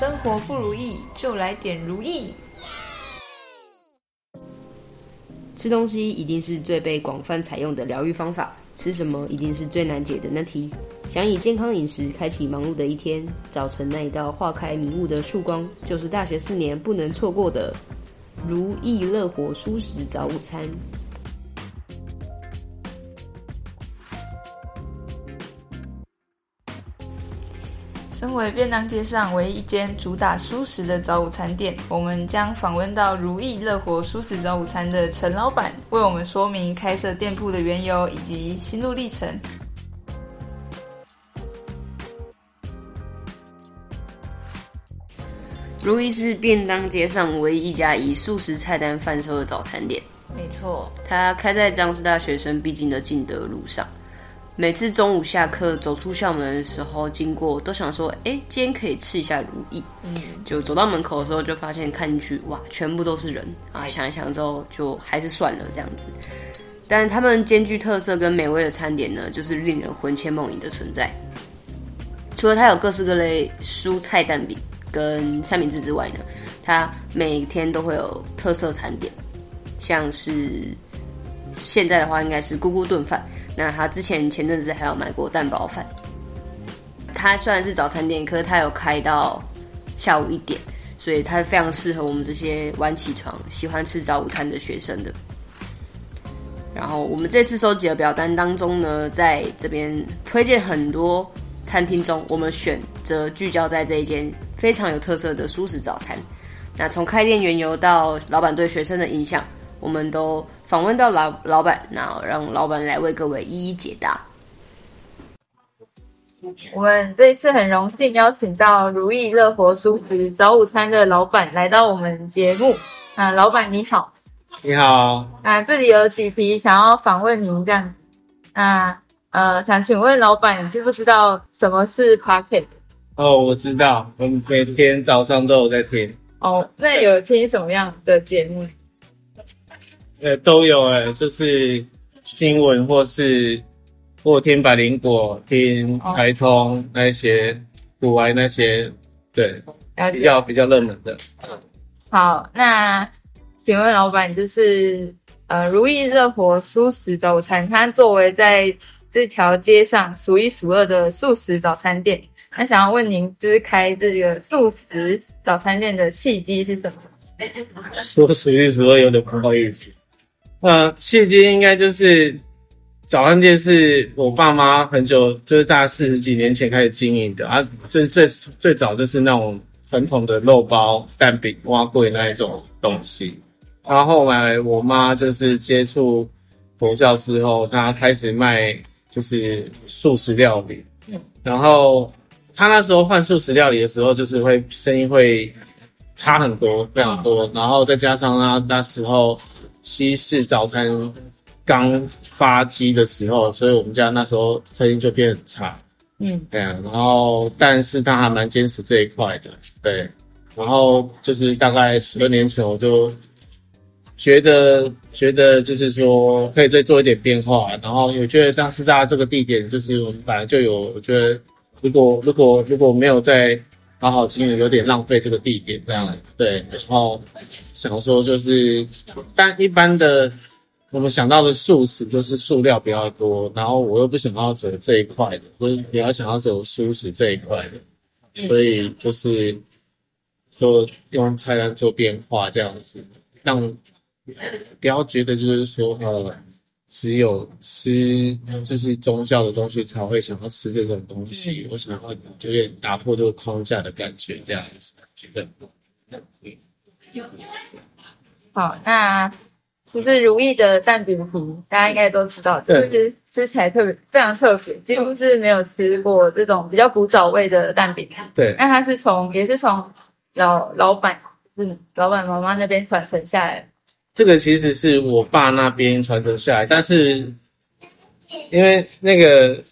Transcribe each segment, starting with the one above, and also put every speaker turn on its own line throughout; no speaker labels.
生活不如意，就来点如意。
吃东西一定是最被广泛采用的疗愈方法，吃什么一定是最难解的难题。想以健康饮食开启忙碌的一天，早晨那一道化开迷雾的曙光，就是大学四年不能错过的如意乐活舒食早午餐。
身为便当街上唯一一间主打舒食的早午餐店，我们将访问到如意乐活舒食早午餐的陈老板，为我们说明开设店铺的缘由以及心路历程。
如意是便当街上唯一一家以素食菜单贩售的早餐店，
没错，
它开在张师大学生必经的进德路上。每次中午下课走出校门的时候，经过都想说：“哎，今天可以吃一下如意。”嗯，就走到门口的时候，就发现看进去，哇，全部都是人啊！想一想之后，就还是算了这样子。但他们兼具特色跟美味的餐点呢，就是令人魂牵梦萦的存在。除了它有各式各类蔬菜蛋饼跟三明治之外呢，它每天都会有特色餐点，像是现在的话，应该是咕咕炖饭。那他之前前阵子还有买过蛋包饭。他虽然是早餐店，可是他有开到下午一点，所以他非常适合我们这些晚起床、喜欢吃早午餐的学生的。然后我们这次收集的表单当中呢，在这边推荐很多餐厅中，我们选择聚焦在这一间非常有特色的舒适早餐。那从开店缘由到老板对学生的影响，我们都。访问到老老板，然后让老板来为各位一一解答。
我们这一次很荣幸邀请到如意乐活舒食早午餐的老板来到我们节目。啊，老板你好，
你好。
啊，这里有几题想要访问您这样子。那呃，想请问老板，你知不知道什么是 Pocket？
哦，我知道，我每天早上都有在听。
哦，那有听什么样的节目？
呃，都有哎，就是新闻或是或听百灵果、听台通那些古玩那些，对，比较比较热门的。
好，那请问老板，就是呃，如意热火素食早餐，它作为在这条街上数一数二的素食早餐店，那想要问您，就是开这个素食早餐店的契机是什么？
说数一数二有点不好意思。呃，契机应该就是早餐店是我爸妈很久，就是大概四十几年前开始经营的啊。最最最早就是那种传统的肉包、蛋饼、蛙柜那一种东西。然后后来我妈就是接触佛教之后，她开始卖就是素食料理。然后她那时候换素食料理的时候，就是会生意会差很多，非常多。然后再加上她，那时候。西式早餐刚发机的时候，所以我们家那时候生意就变很差。嗯，对啊。然后，但是他还蛮坚持这一块的。对。然后就是大概十多年前，我就觉得觉得就是说可以再做一点变化。然后我觉得张师大这个地点，就是我们本来就有，我觉得如果如果如果没有在好好经营有点浪费这个地点这样，对，然后想说就是，但一般的我们想到的素食就是塑料比较多，然后我又不想要走这一块的，我比较想要走素食这一块的，所以就是说用菜单做变化这样子，让不要觉得就是说呃。只有吃就是宗教的东西才会想要吃这种东西，我想要就有点打破这个框架的感觉，这样子。对。
好，那就是如意的蛋饼皮，大家应该都知道，就是吃起来特别非常特别，几乎是没有吃过这种比较古早味的蛋饼。
对。
那它是从也是从老老板，嗯老板妈妈那边传承下来。
这个其实是我爸那边传承下来，但是因为那个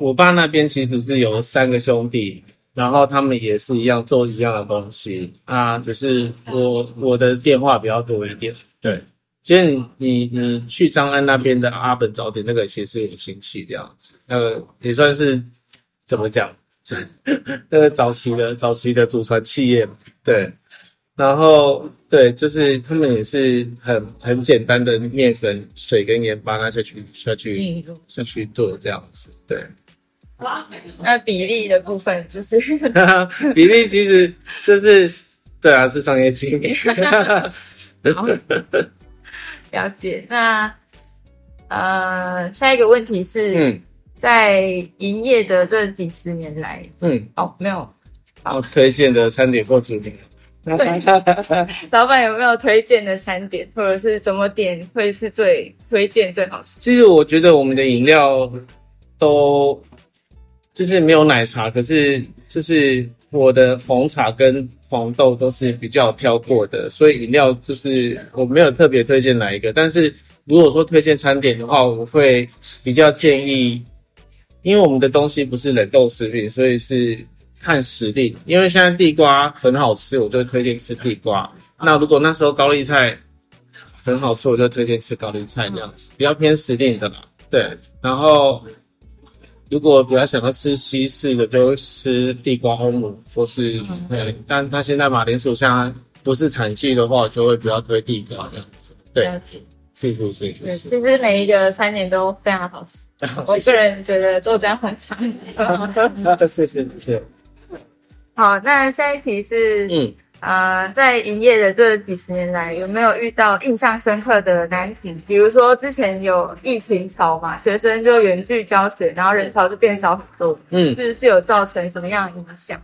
我爸那边其实是有三个兄弟，然后他们也是一样做一样的东西啊，只是我我的电话比较多一点。对，其实你你你去张安那边的阿本早点那个其实是有亲戚这样子，那个也算是怎么讲，那个早期的早期的祖传企业，对，然后对，就是他们也是很很简单的面粉、水跟盐巴那些去下去下去做这样子，对。
那比例的部分就是
比例，其实就是对啊，是商业机密。
了解。那呃，下一个问题是，嗯，在营业的这几十年来，嗯，哦，没有，
好推荐的餐点或主题。
老板有没有推荐的餐点，或者是怎么点会是最推荐最好吃？
其实我觉得我们的饮料都。就是没有奶茶，可是就是我的红茶跟黄豆都是比较挑过的，所以饮料就是我没有特别推荐哪一个。但是如果说推荐餐点的话，我会比较建议，因为我们的东西不是冷冻食品，所以是看时令。因为现在地瓜很好吃，我就推荐吃地瓜。那如果那时候高丽菜很好吃，我就推荐吃高丽菜这样子，比较偏时令的啦。对，然后。如果比较想要吃西式的，就吃地瓜欧姆，或是对。但他现在马铃薯像不是产季的话，就会比较推地瓜这样子。对，谢谢谢谢。
其实每一个餐点都非常好吃，我个人觉得豆浆很香。
谢谢谢谢。
好，那下一题是嗯。呃，在营业的这几十年来，有没有遇到印象深刻的难题？比如说之前有疫情潮嘛，学生就远距教学，然后人潮就变少很多，嗯，是不是有造成什么样的影响？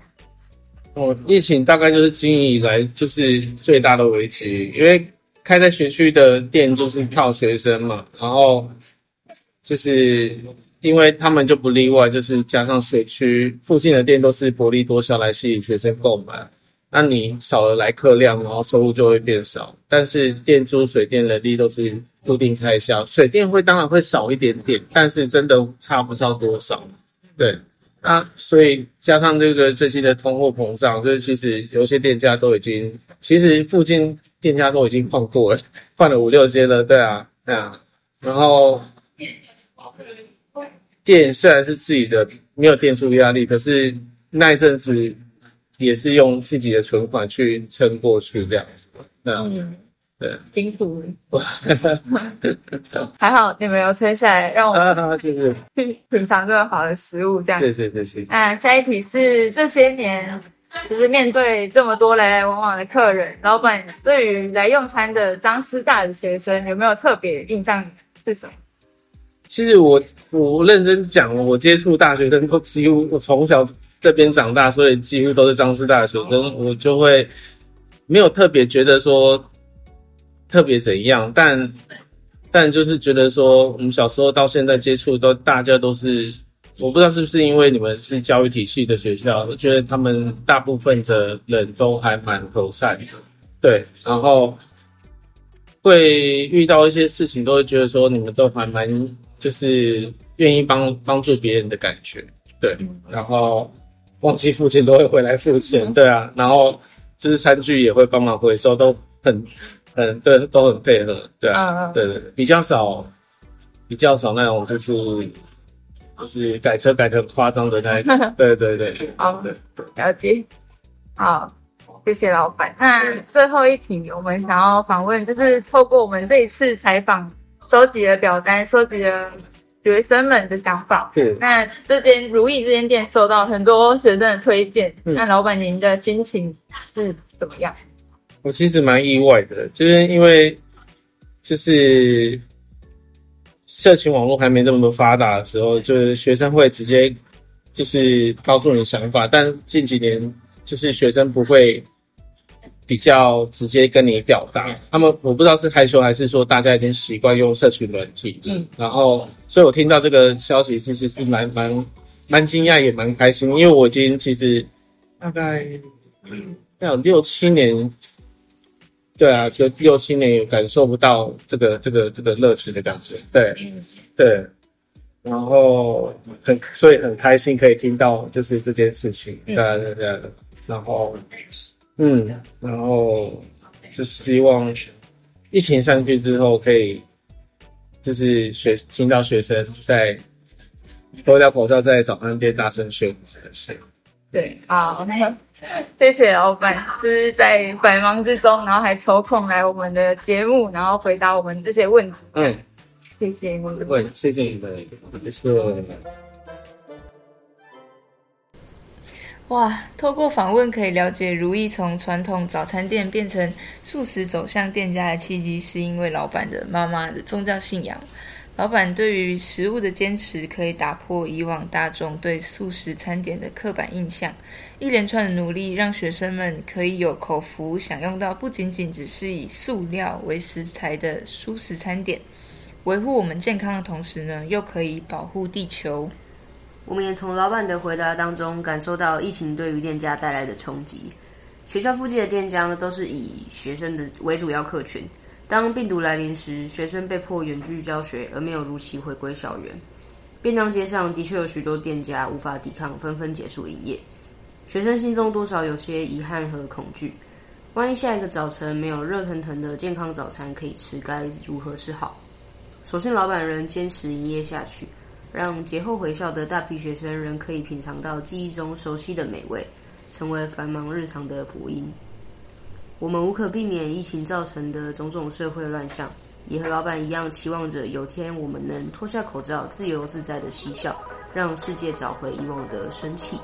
哦，疫情大概就是经营以来就是最大的危机，因为开在学区的店就是靠学生嘛，然后就是因为他们就不例外，就是加上学区附近的店都是薄利多销来吸引学生购买。那你少了来客量，然后收入就会变少。但是店租、水电、人力都是固定开销，水电会当然会少一点点，但是真的差不上多少。对，那所以加上这个最近的通货膨胀，就是其实有些店家都已经，其实附近店家都已经放过了，换了五六间了。对啊，对啊。然后店虽然是自己的，没有店租压力，可是那一阵子。也是用自己的存款去撑过去这样子，嗯，对，
辛苦 还好你们有撑下来，让我
谢谢
去 品尝这么好的食物，这样
谢谢谢谢。
那下一题是这些年，就是面对这么多来来往往的客人，老板对于来用餐的张师大的学生有没有特别印象是什么？
其实我我认真讲，我接触大学生都几乎我从小。这边长大，所以几乎都是张师大学生，我就会没有特别觉得说特别怎样，但但就是觉得说，我们小时候到现在接触都大家都是，我不知道是不是因为你们是教育体系的学校，我觉得他们大部分的人都还蛮和善的，对，然后会遇到一些事情，都会觉得说你们都还蛮就是愿意帮帮助别人的感觉，对，然后。忘记付钱都会回来付钱，对啊，然后就是餐具也会帮忙回收，都很很对，都很配合，对啊，对对，比较少比较少那种就是就是改车改的夸张的那一种，对对对，
好，了解，好，谢谢老板。那最后一题，我们想要访问，就是透过我们这一次采访收集了表单，收集了。学生们的想法，
对
那这间如意这间店受到很多学生的推荐，那老板您的心情是怎么样？
我其实蛮意外的，就是因为就是社群网络还没这么多发达的时候，就是学生会直接就是告诉你想法，但近几年就是学生不会。比较直接跟你表达，他们我不知道是害羞还是说大家已经习惯用社群软体，嗯，然后所以我听到这个消息其实是蛮蛮蛮惊讶也蛮开心，因为我已经其实大概要有六七年，对啊，就六七年也感受不到这个这个这个热情的感觉，对对，然后很所以很开心可以听到就是这件事情，对对对，然后。嗯，然后就希望疫情上去之后，可以就是学听到学生在脱掉口罩在早餐店大声宣
对，好，谢谢老板，就是在百忙之中，然后还抽空来我们的节目，然后回答我们这些问题。
嗯，
谢谢你。
对，谢谢你们，谢谢。
哇，透过访问可以了解如意从传统早餐店变成素食走向店家的契机，是因为老板的妈妈的宗教信仰。老板对于食物的坚持，可以打破以往大众对素食餐点的刻板印象。一连串的努力，让学生们可以有口福，享用到不仅仅只是以塑料为食材的素食餐点，维护我们健康的同时呢，又可以保护地球。
我们也从老板的回答当中感受到疫情对于店家带来的冲击。学校附近的店家都是以学生的为主要客群。当病毒来临时，学生被迫远距教学，而没有如期回归校园。便当街上的确有许多店家无法抵抗，纷纷结束营业。学生心中多少有些遗憾和恐惧。万一下一个早晨没有热腾腾的健康早餐可以吃，该如何是好？所幸老板仍坚持营业下去，让节后回校的大批学生仍可以品尝到记忆中熟悉的美味，成为繁忙日常的福音。我们无可避免疫情造成的种种社会乱象，也和老板一样，期望着有天我们能脱下口罩，自由自在的嬉笑，让世界找回以往的生气。